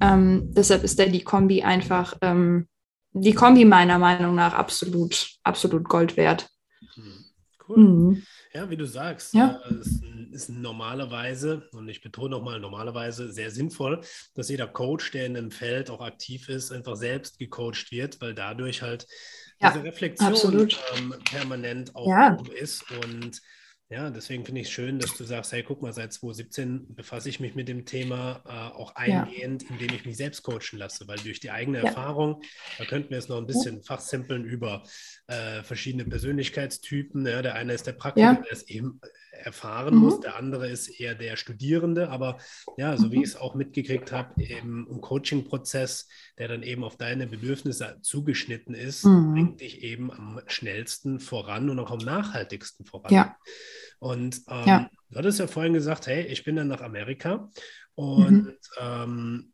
Ähm, deshalb ist da die Kombi einfach, ähm, die Kombi meiner Meinung nach absolut, absolut Gold wert. Hm, cool. Mhm. Ja, wie du sagst, ja. äh, ist, ist, normalerweise, und ich betone nochmal normalerweise, sehr sinnvoll, dass jeder Coach, der in einem Feld auch aktiv ist, einfach selbst gecoacht wird, weil dadurch halt ja, diese Reflexion ähm, permanent auch ja. ist. Und ja, deswegen finde ich es schön, dass du sagst, hey, guck mal, seit 2017 befasse ich mich mit dem Thema äh, auch eingehend, ja. indem ich mich selbst coachen lasse, weil durch die eigene ja. Erfahrung, da könnten wir es noch ein bisschen ja. fachsimpeln über äh, verschiedene Persönlichkeitstypen. Ja, der eine ist der Praktiker, der es eben erfahren mhm. muss, der andere ist eher der Studierende, aber ja, so wie mhm. ich es auch mitgekriegt habe, im, im Coaching-Prozess, der dann eben auf deine Bedürfnisse zugeschnitten ist, mhm. bringt dich eben am schnellsten voran und auch am nachhaltigsten voran. Ja. Und ähm, ja. du hattest ja vorhin gesagt, hey, ich bin dann nach Amerika und mhm. ähm,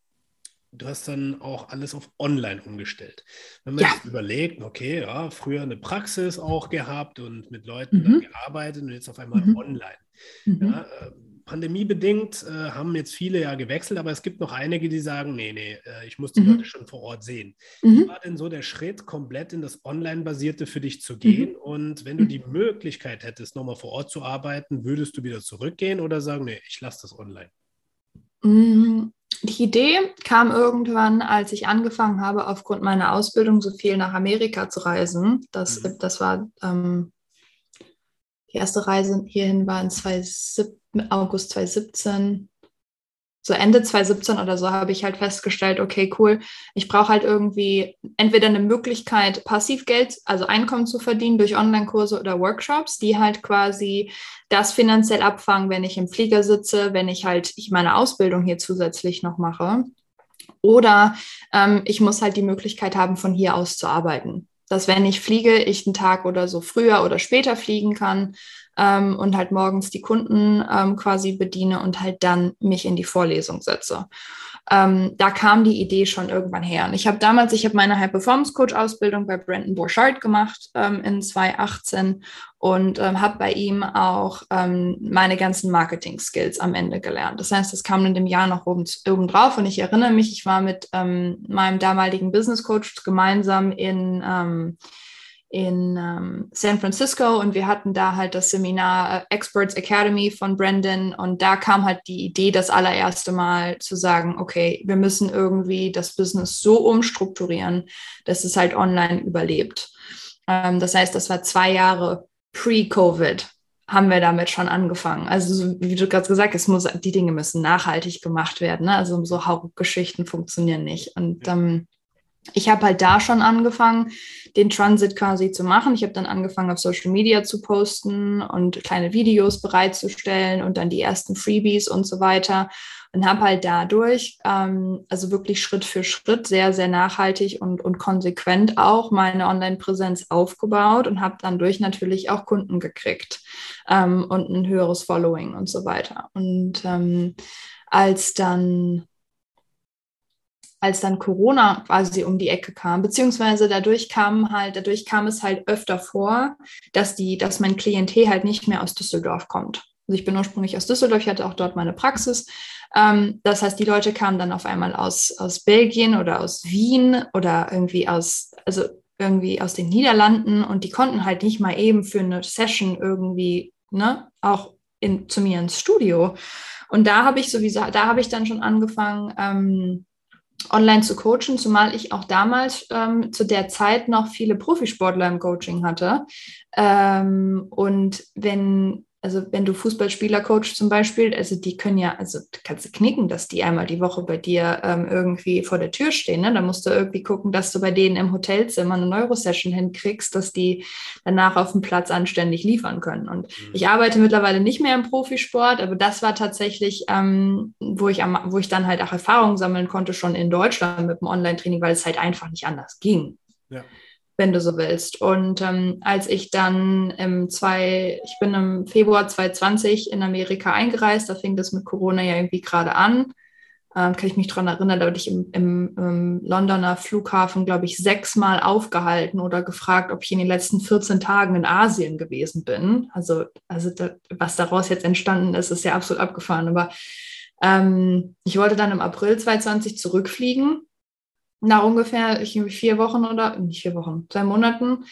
du hast dann auch alles auf Online umgestellt. Wenn man ja. jetzt überlegt, okay, ja, früher eine Praxis auch gehabt und mit Leuten mhm. gearbeitet und jetzt auf einmal mhm. online. Mhm. Ja, äh, pandemiebedingt äh, haben jetzt viele ja gewechselt, aber es gibt noch einige, die sagen, nee, nee, äh, ich muss die mhm. Leute schon vor Ort sehen. Wie mhm. war denn so der Schritt, komplett in das Online-basierte für dich zu gehen? Mhm. Und wenn du die Möglichkeit hättest, nochmal vor Ort zu arbeiten, würdest du wieder zurückgehen oder sagen, nee, ich lasse das online? Die Idee kam irgendwann, als ich angefangen habe, aufgrund meiner Ausbildung so viel nach Amerika zu reisen. Das, mhm. das war ähm, die erste Reise hierhin war in 2017, August 2017 so Ende 2017 oder so habe ich halt festgestellt, okay, cool, ich brauche halt irgendwie entweder eine Möglichkeit, Passivgeld, also Einkommen zu verdienen durch Online-Kurse oder Workshops, die halt quasi das finanziell abfangen, wenn ich im Flieger sitze, wenn ich halt meine Ausbildung hier zusätzlich noch mache. Oder ähm, ich muss halt die Möglichkeit haben, von hier aus zu arbeiten. Dass wenn ich fliege, ich einen Tag oder so früher oder später fliegen kann ähm, und halt morgens die Kunden ähm, quasi bediene und halt dann mich in die Vorlesung setze. Ähm, da kam die Idee schon irgendwann her. Und ich habe damals, ich habe meine High Performance Coach Ausbildung bei Brandon Borchardt gemacht ähm, in 2018 und ähm, habe bei ihm auch ähm, meine ganzen Marketing Skills am Ende gelernt. Das heißt, das kam in dem Jahr noch oben, oben drauf und ich erinnere mich, ich war mit ähm, meinem damaligen Business Coach gemeinsam in ähm, in ähm, San Francisco und wir hatten da halt das Seminar äh, Experts Academy von Brandon und da kam halt die Idee das allererste Mal zu sagen, okay, wir müssen irgendwie das Business so umstrukturieren, dass es halt online überlebt. Ähm, das heißt, das war zwei Jahre pre-Covid haben wir damit schon angefangen. Also wie du gerade gesagt hast, muss, die Dinge müssen nachhaltig gemacht werden. Ne? Also so Hauruck-Geschichten funktionieren nicht. Und ähm, ich habe halt da schon angefangen, den Transit quasi zu machen. Ich habe dann angefangen, auf Social Media zu posten und kleine Videos bereitzustellen und dann die ersten Freebies und so weiter. Und habe halt dadurch, ähm, also wirklich Schritt für Schritt, sehr, sehr nachhaltig und, und konsequent auch meine Online-Präsenz aufgebaut und habe dann durch natürlich auch Kunden gekriegt ähm, und ein höheres Following und so weiter. Und ähm, als dann als dann Corona quasi um die Ecke kam, beziehungsweise dadurch kam halt, dadurch kam es halt öfter vor, dass die, dass mein Klientel halt nicht mehr aus Düsseldorf kommt. Also ich bin ursprünglich aus Düsseldorf, ich hatte auch dort meine Praxis. Ähm, das heißt, die Leute kamen dann auf einmal aus, aus Belgien oder aus Wien oder irgendwie aus, also irgendwie aus den Niederlanden und die konnten halt nicht mal eben für eine Session irgendwie, ne, auch in, zu mir ins Studio. Und da habe ich sowieso, da habe ich dann schon angefangen, ähm, online zu coachen, zumal ich auch damals ähm, zu der Zeit noch viele Profisportler im Coaching hatte. Ähm, und wenn also wenn du Fußballspieler coachst zum Beispiel, also die können ja, also kannst du knicken, dass die einmal die Woche bei dir ähm, irgendwie vor der Tür stehen. Ne? Da musst du irgendwie gucken, dass du bei denen im Hotelzimmer eine Neurosession hinkriegst, dass die danach auf dem Platz anständig liefern können. Und mhm. ich arbeite mittlerweile nicht mehr im Profisport, aber das war tatsächlich, ähm, wo, ich am, wo ich dann halt auch Erfahrungen sammeln konnte, schon in Deutschland mit dem Online-Training, weil es halt einfach nicht anders ging. Ja wenn du so willst. Und ähm, als ich dann im zwei, ich bin im Februar 2020 in Amerika eingereist, da fing das mit Corona ja irgendwie gerade an. Ähm, kann ich mich daran erinnern, da wurde ich im, im, im Londoner Flughafen, glaube ich, sechsmal aufgehalten oder gefragt, ob ich in den letzten 14 Tagen in Asien gewesen bin. Also, also da, was daraus jetzt entstanden ist, ist ja absolut abgefahren. Aber ähm, ich wollte dann im April 2020 zurückfliegen nach ungefähr vier Wochen oder nicht vier Wochen, zwei Monaten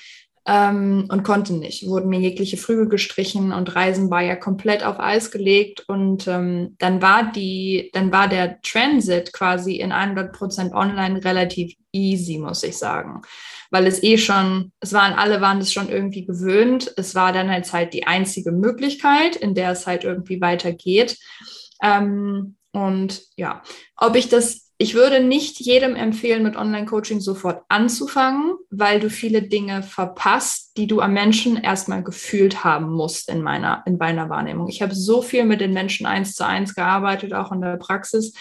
ähm, und konnte nicht. Wurden mir jegliche Flüge gestrichen und Reisen war ja komplett auf Eis gelegt und ähm, dann war die, dann war der Transit quasi in 100 Prozent online relativ easy, muss ich sagen. Weil es eh schon, es waren, alle waren es schon irgendwie gewöhnt. Es war dann halt halt die einzige Möglichkeit, in der es halt irgendwie weitergeht. Ähm, und ja, ob ich das ich würde nicht jedem empfehlen, mit Online-Coaching sofort anzufangen, weil du viele Dinge verpasst, die du am Menschen erstmal gefühlt haben musst in meiner, in meiner Wahrnehmung. Ich habe so viel mit den Menschen eins zu eins gearbeitet, auch in der Praxis,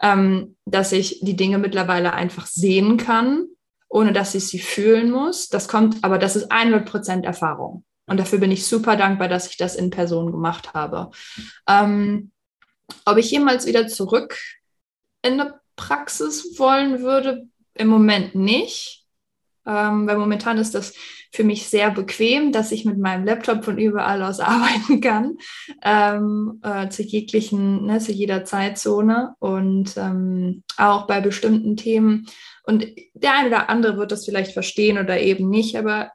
ähm, dass ich die Dinge mittlerweile einfach sehen kann, ohne dass ich sie fühlen muss. Das kommt, aber das ist 100 Prozent Erfahrung. Und dafür bin ich super dankbar, dass ich das in Person gemacht habe. Ähm, ob ich jemals wieder zurück in eine Praxis wollen würde, im Moment nicht. Ähm, weil momentan ist das für mich sehr bequem, dass ich mit meinem Laptop von überall aus <laughs> arbeiten kann, ähm, äh, zu jeglichen, ne, zu jeder Zeitzone und ähm, auch bei bestimmten Themen. Und der eine oder andere wird das vielleicht verstehen oder eben nicht, aber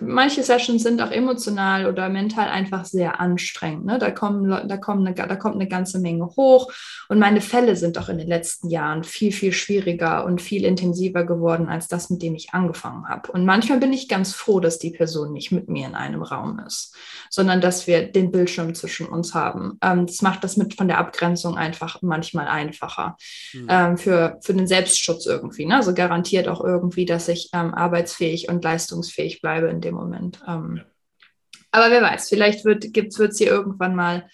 manche Sessions sind auch emotional oder mental einfach sehr anstrengend. Ne? Da, kommen, da, kommen eine, da kommt eine ganze Menge hoch. Und meine Fälle sind auch in den letzten Jahren viel, viel schwieriger und viel intensiver geworden als das, mit dem ich angefangen habe. Und manchmal bin ich ganz froh, dass die Person nicht mit mir in einem Raum ist, sondern dass wir den Bildschirm zwischen uns haben. Ähm, das macht das mit von der Abgrenzung einfach manchmal einfacher mhm. ähm, für, für den Selbstschutz irgendwie. Ne? Also garantiert auch irgendwie, dass ich ähm, arbeitsfähig und leistungsfähig bleibe bleibe in dem Moment. Ähm, ja. Aber wer weiß, vielleicht wird es hier irgendwann mal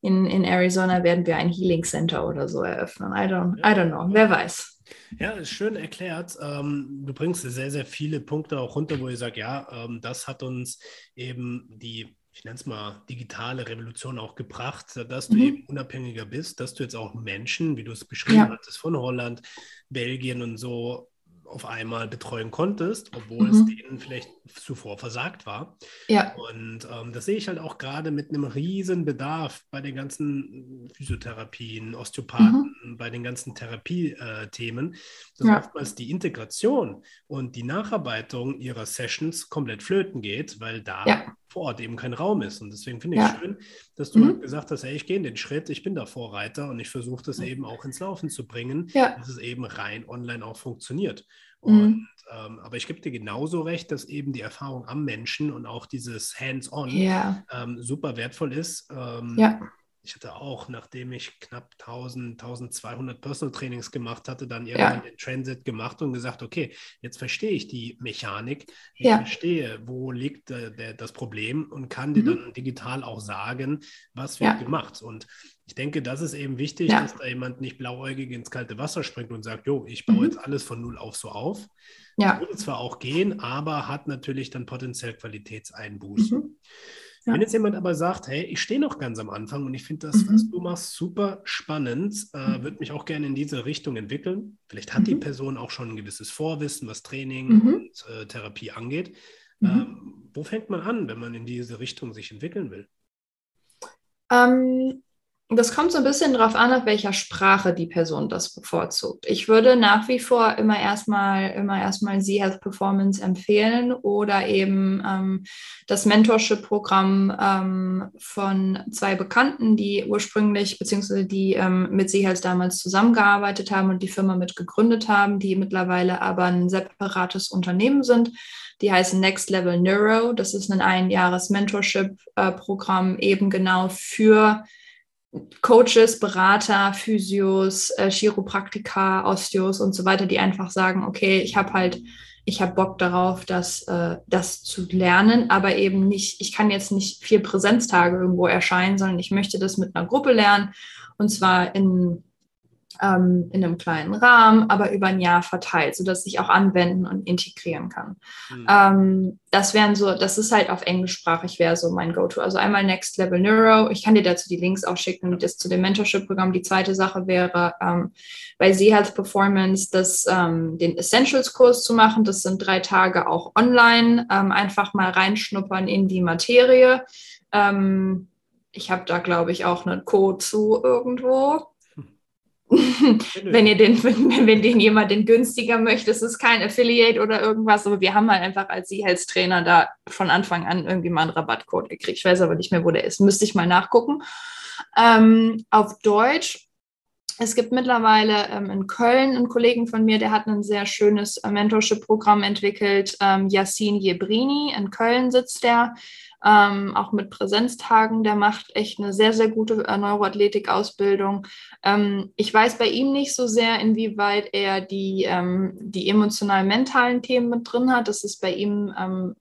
in, in Arizona werden wir ein Healing Center oder so eröffnen. I don't, I don't know, wer weiß. Ja, ist schön erklärt. Ähm, du bringst sehr, sehr viele Punkte auch runter, wo ich sage, ja, ähm, das hat uns eben die, ich nenne es mal, digitale Revolution auch gebracht, dass du mhm. eben unabhängiger bist, dass du jetzt auch Menschen, wie du es beschrieben ja. hattest, von Holland, Belgien und so auf einmal betreuen konntest, obwohl mhm. es denen vielleicht zuvor versagt war. Ja. Und ähm, das sehe ich halt auch gerade mit einem riesen Bedarf bei den ganzen Physiotherapien, Osteopathen, mhm. Bei den ganzen Therapiethemen, dass ja. oftmals die Integration und die Nacharbeitung ihrer Sessions komplett flöten geht, weil da ja. vor Ort eben kein Raum ist. Und deswegen finde ich ja. schön, dass du mhm. halt gesagt hast, hey, ich gehe in den Schritt, ich bin da Vorreiter und ich versuche das eben auch ins Laufen zu bringen, dass es eben rein online auch funktioniert. Mhm. Und, ähm, aber ich gebe dir genauso recht, dass eben die Erfahrung am Menschen und auch dieses Hands-on ja. ähm, super wertvoll ist. Ähm, ja. Ich hatte auch, nachdem ich knapp 1000, 1200 Personal Trainings gemacht hatte, dann irgendwann ja. den Transit gemacht und gesagt, okay, jetzt verstehe ich die Mechanik, ich ja. verstehe, wo liegt äh, der, das Problem und kann mhm. dir dann digital auch sagen, was wird gemacht. Und ich denke, das ist eben wichtig, ja. dass da jemand nicht blauäugig ins kalte Wasser springt und sagt, jo, ich baue mhm. jetzt alles von null auf so auf. Ja. Das würde zwar auch gehen, aber hat natürlich dann potenziell Qualitätseinbußen. Mhm. Ja. Wenn jetzt jemand aber sagt, hey, ich stehe noch ganz am Anfang und ich finde das, mhm. was du machst, super spannend, äh, mhm. würde mich auch gerne in diese Richtung entwickeln. Vielleicht hat mhm. die Person auch schon ein gewisses Vorwissen, was Training mhm. und äh, Therapie angeht. Mhm. Ähm, wo fängt man an, wenn man in diese Richtung sich entwickeln will? Ähm, das kommt so ein bisschen darauf an, auf welcher Sprache die Person das bevorzugt. Ich würde nach wie vor immer erstmal immer erstmal Sie Health Performance empfehlen oder eben ähm, das Mentorship-Programm ähm, von zwei Bekannten, die ursprünglich beziehungsweise die ähm, mit Sie Health damals zusammengearbeitet haben und die Firma mit gegründet haben, die mittlerweile aber ein separates Unternehmen sind. Die heißen Next Level Neuro. Das ist ein einjahres Mentorship-Programm äh, eben genau für Coaches, Berater, Physios, äh, Chiropraktiker, Osteos und so weiter, die einfach sagen, okay, ich habe halt, ich habe Bock darauf, das, äh, das zu lernen, aber eben nicht, ich kann jetzt nicht vier Präsenztage irgendwo erscheinen, sondern ich möchte das mit einer Gruppe lernen. Und zwar in ähm, in einem kleinen Rahmen, aber über ein Jahr verteilt, sodass ich auch anwenden und integrieren kann. Mhm. Ähm, das wären so, das ist halt auf englischsprachig wäre so mein Go-To. Also einmal Next Level Neuro. Ich kann dir dazu die Links auch schicken, das zu dem Mentorship-Programm. Die zweite Sache wäre ähm, bei Z-Health Performance das, ähm, den Essentials-Kurs zu machen. Das sind drei Tage auch online. Ähm, einfach mal reinschnuppern in die Materie. Ähm, ich habe da, glaube ich, auch einen Code zu irgendwo. <laughs> wenn ihr den, wenn, den jemand den günstiger möchte, es ist kein Affiliate oder irgendwas, aber wir haben halt einfach als als Trainer da von Anfang an irgendwie mal einen Rabattcode gekriegt. Ich weiß aber nicht mehr, wo der ist. Müsste ich mal nachgucken. Ähm, auf Deutsch. Es gibt mittlerweile ähm, in Köln einen Kollegen von mir, der hat ein sehr schönes äh, Mentorship-Programm entwickelt. Ähm, Yassin Jebrini, in Köln sitzt der ähm, auch mit Präsenztagen. Der macht echt eine sehr, sehr gute äh, Neuroathletik-Ausbildung. Ähm, ich weiß bei ihm nicht so sehr, inwieweit er die, ähm, die emotional-mentalen Themen mit drin hat. Das ist bei ihm, ähm,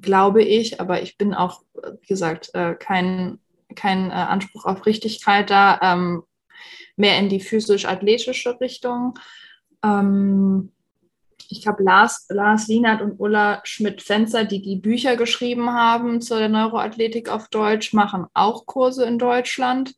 glaube ich, aber ich bin auch, wie gesagt, äh, kein, kein äh, Anspruch auf Richtigkeit da, ähm, mehr in die physisch-athletische Richtung. Ähm, ich glaube, Lars, Lars Lienert und Ulla Schmidt-Fenzer, die die Bücher geschrieben haben zur Neuroathletik auf Deutsch, machen auch Kurse in Deutschland,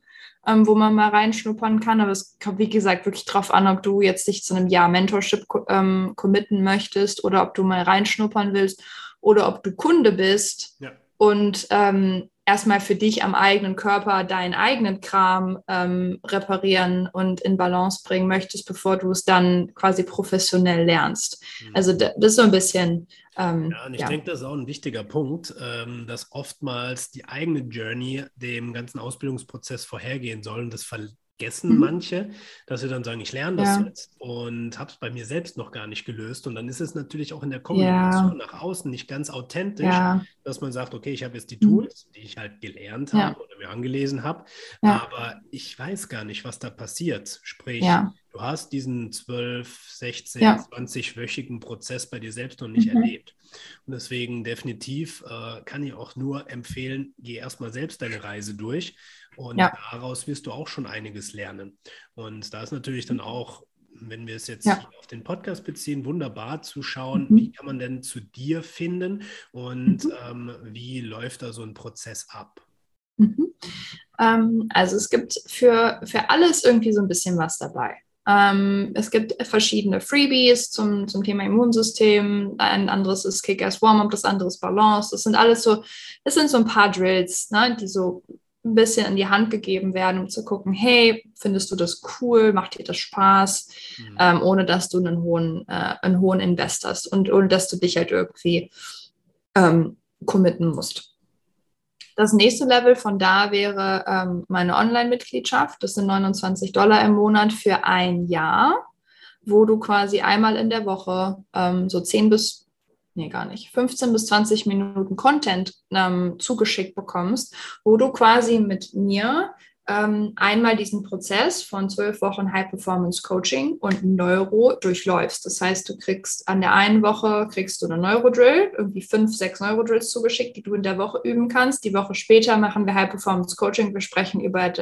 ähm, wo man mal reinschnuppern kann. Aber es kommt, wie gesagt, wirklich darauf an, ob du jetzt dich zu einem Jahr Mentorship ähm, committen möchtest oder ob du mal reinschnuppern willst oder ob du Kunde bist ja. und ähm, erstmal für dich am eigenen Körper deinen eigenen Kram ähm, reparieren und in Balance bringen möchtest, bevor du es dann quasi professionell lernst. Mhm. Also das ist so ein bisschen. Ähm, ja, und ich ja. denke, das ist auch ein wichtiger Punkt, ähm, dass oftmals die eigene Journey dem ganzen Ausbildungsprozess vorhergehen soll. Und das ver vergessen mhm. manche, dass sie dann sagen, ich lerne das ja. jetzt und habe es bei mir selbst noch gar nicht gelöst. Und dann ist es natürlich auch in der Kommunikation ja. nach außen nicht ganz authentisch, ja. dass man sagt, okay, ich habe jetzt die mhm. Tools, die ich halt gelernt habe oder mir angelesen habe, aber ich weiß gar nicht, was da passiert. Sprich, du hast diesen 12, 16, ja. 20-wöchigen Prozess bei dir selbst noch nicht mhm. erlebt. Und deswegen definitiv äh, kann ich auch nur empfehlen, geh erstmal selbst deine Reise durch und ja. daraus wirst du auch schon einiges lernen. Und da ist natürlich dann auch, wenn wir es jetzt ja. auf den Podcast beziehen, wunderbar zu schauen, mhm. wie kann man denn zu dir finden und mhm. ähm, wie läuft da so ein Prozess ab? Mhm. Ähm, also es gibt für, für alles irgendwie so ein bisschen was dabei. Ähm, es gibt verschiedene Freebies zum, zum Thema Immunsystem. Ein anderes ist Kick-Ass Warm-Up, das andere ist Balance. Das sind alles so, es sind so ein paar Drills, ne, die so ein bisschen in die Hand gegeben werden, um zu gucken, hey, findest du das cool, macht dir das Spaß, mhm. ähm, ohne dass du einen hohen, äh, einen hohen Invest hast und ohne dass du dich halt irgendwie ähm, committen musst. Das nächste Level von da wäre ähm, meine Online-Mitgliedschaft. Das sind 29 Dollar im Monat für ein Jahr, wo du quasi einmal in der Woche ähm, so 10 bis nee, gar nicht, 15 bis 20 Minuten Content ähm, zugeschickt bekommst, wo du quasi mit mir ähm, einmal diesen Prozess von zwölf Wochen High Performance Coaching und Neuro durchläufst. Das heißt, du kriegst an der einen Woche kriegst du eine Neurodrill, irgendwie fünf, sechs Neurodrills zugeschickt, die du in der Woche üben kannst. Die Woche später machen wir High Performance Coaching. Wir sprechen über,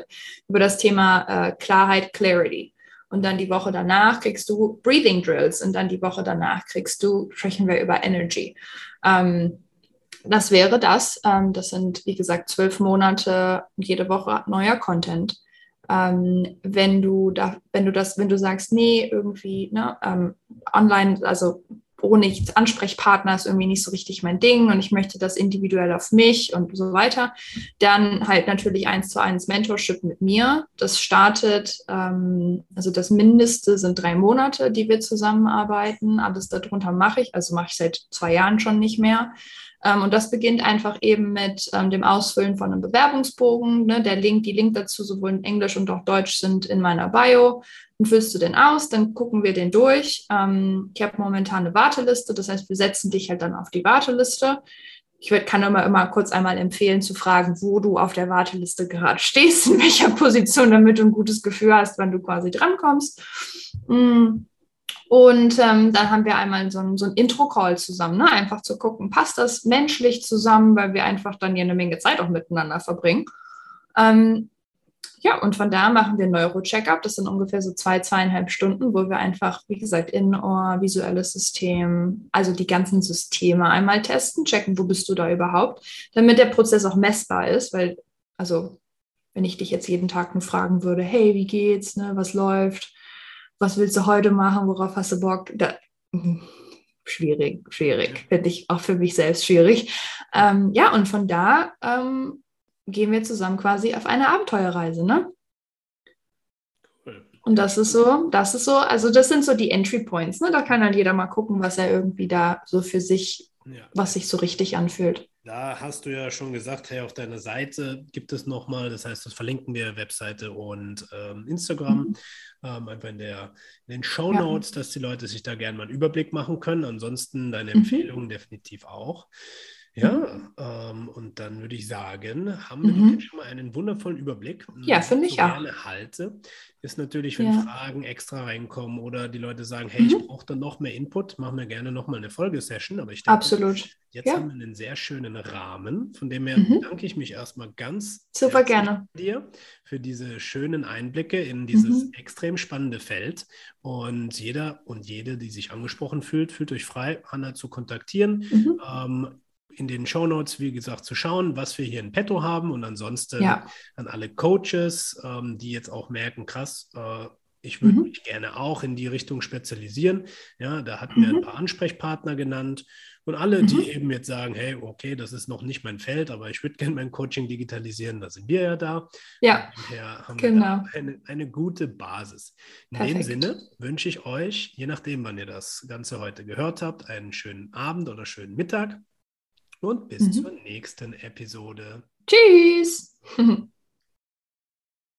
über das Thema äh, Klarheit, Clarity und dann die Woche danach kriegst du Breathing Drills und dann die Woche danach kriegst du, sprechen wir über Energy. Ähm, das wäre das. Ähm, das sind, wie gesagt, zwölf Monate und jede Woche neuer Content. Ähm, wenn du da, wenn du das, wenn du sagst, nee, irgendwie, ne, ähm, online, also ohne Ansprechpartner ist irgendwie nicht so richtig mein Ding und ich möchte das individuell auf mich und so weiter. Dann halt natürlich eins zu eins Mentorship mit mir. Das startet, ähm, also das Mindeste sind drei Monate, die wir zusammenarbeiten. Alles darunter mache ich, also mache ich seit zwei Jahren schon nicht mehr. Ähm, und das beginnt einfach eben mit ähm, dem Ausfüllen von einem Bewerbungsbogen. Ne? Der Link, die Link dazu sowohl in Englisch und auch Deutsch sind in meiner Bio. Dann füllst du den aus, dann gucken wir den durch. Ähm, ich habe momentan eine Warteliste, das heißt, wir setzen dich halt dann auf die Warteliste. Ich würd, kann immer, immer kurz einmal empfehlen zu fragen, wo du auf der Warteliste gerade stehst, <laughs> in welcher Position, damit du ein gutes Gefühl hast, wann du quasi drankommst. Mm. Und ähm, dann haben wir einmal so ein, so ein Intro-Call zusammen, ne? einfach zu gucken, passt das menschlich zusammen, weil wir einfach dann hier eine Menge Zeit auch miteinander verbringen. Ähm, ja, und von da machen wir Neuro-Checkup. Das sind ungefähr so zwei, zweieinhalb Stunden, wo wir einfach, wie gesagt, Innenohr, visuelles System, also die ganzen Systeme einmal testen, checken, wo bist du da überhaupt, damit der Prozess auch messbar ist, weil, also, wenn ich dich jetzt jeden Tag nur fragen würde, hey, wie geht's, ne, was läuft, was willst du heute machen, worauf hast du Bock? Da, mhm, schwierig, schwierig. Finde ich auch für mich selbst schwierig. Ähm, ja, und von da ähm, gehen wir zusammen quasi auf eine Abenteuerreise, ne? Und das ist so, das ist so, also das sind so die Entry Points, ne? Da kann halt jeder mal gucken, was er irgendwie da so für sich, ja. was sich so richtig anfühlt. Da hast du ja schon gesagt, hey, auf deiner Seite gibt es nochmal, das heißt, das verlinken wir Webseite und ähm, Instagram, mhm. ähm, einfach in, der, in den Show Notes, ja. dass die Leute sich da gerne mal einen Überblick machen können. Ansonsten deine mhm. Empfehlungen definitiv auch. Ja, mhm. ähm, und dann würde ich sagen, haben wir mhm. schon mal einen wundervollen Überblick. Ja, finde ich auch. gerne halte, ist natürlich, wenn ja. Fragen extra reinkommen oder die Leute sagen, hey, mhm. ich brauche dann noch mehr Input, machen wir gerne nochmal eine Folgesession. Aber ich denke, Absolut. jetzt ja. haben wir einen sehr schönen Rahmen, von dem her mhm. danke ich mich erstmal ganz Super gerne dir für diese schönen Einblicke in dieses mhm. extrem spannende Feld. Und jeder und jede, die sich angesprochen fühlt, fühlt euch frei, Hanna zu kontaktieren. Mhm. Ähm, in den Show Notes, wie gesagt, zu schauen, was wir hier in petto haben und ansonsten ja. an alle Coaches, ähm, die jetzt auch merken, krass, äh, ich würde mhm. mich gerne auch in die Richtung spezialisieren. Ja, da hatten wir mhm. ein paar Ansprechpartner genannt und alle, mhm. die eben jetzt sagen, hey, okay, das ist noch nicht mein Feld, aber ich würde gerne mein Coaching digitalisieren, da sind wir ja da. Ja, genau. wir eine, eine gute Basis. In Perfekt. dem Sinne wünsche ich euch, je nachdem, wann ihr das Ganze heute gehört habt, einen schönen Abend oder schönen Mittag und bis mhm. zur nächsten Episode. Tschüss! <laughs>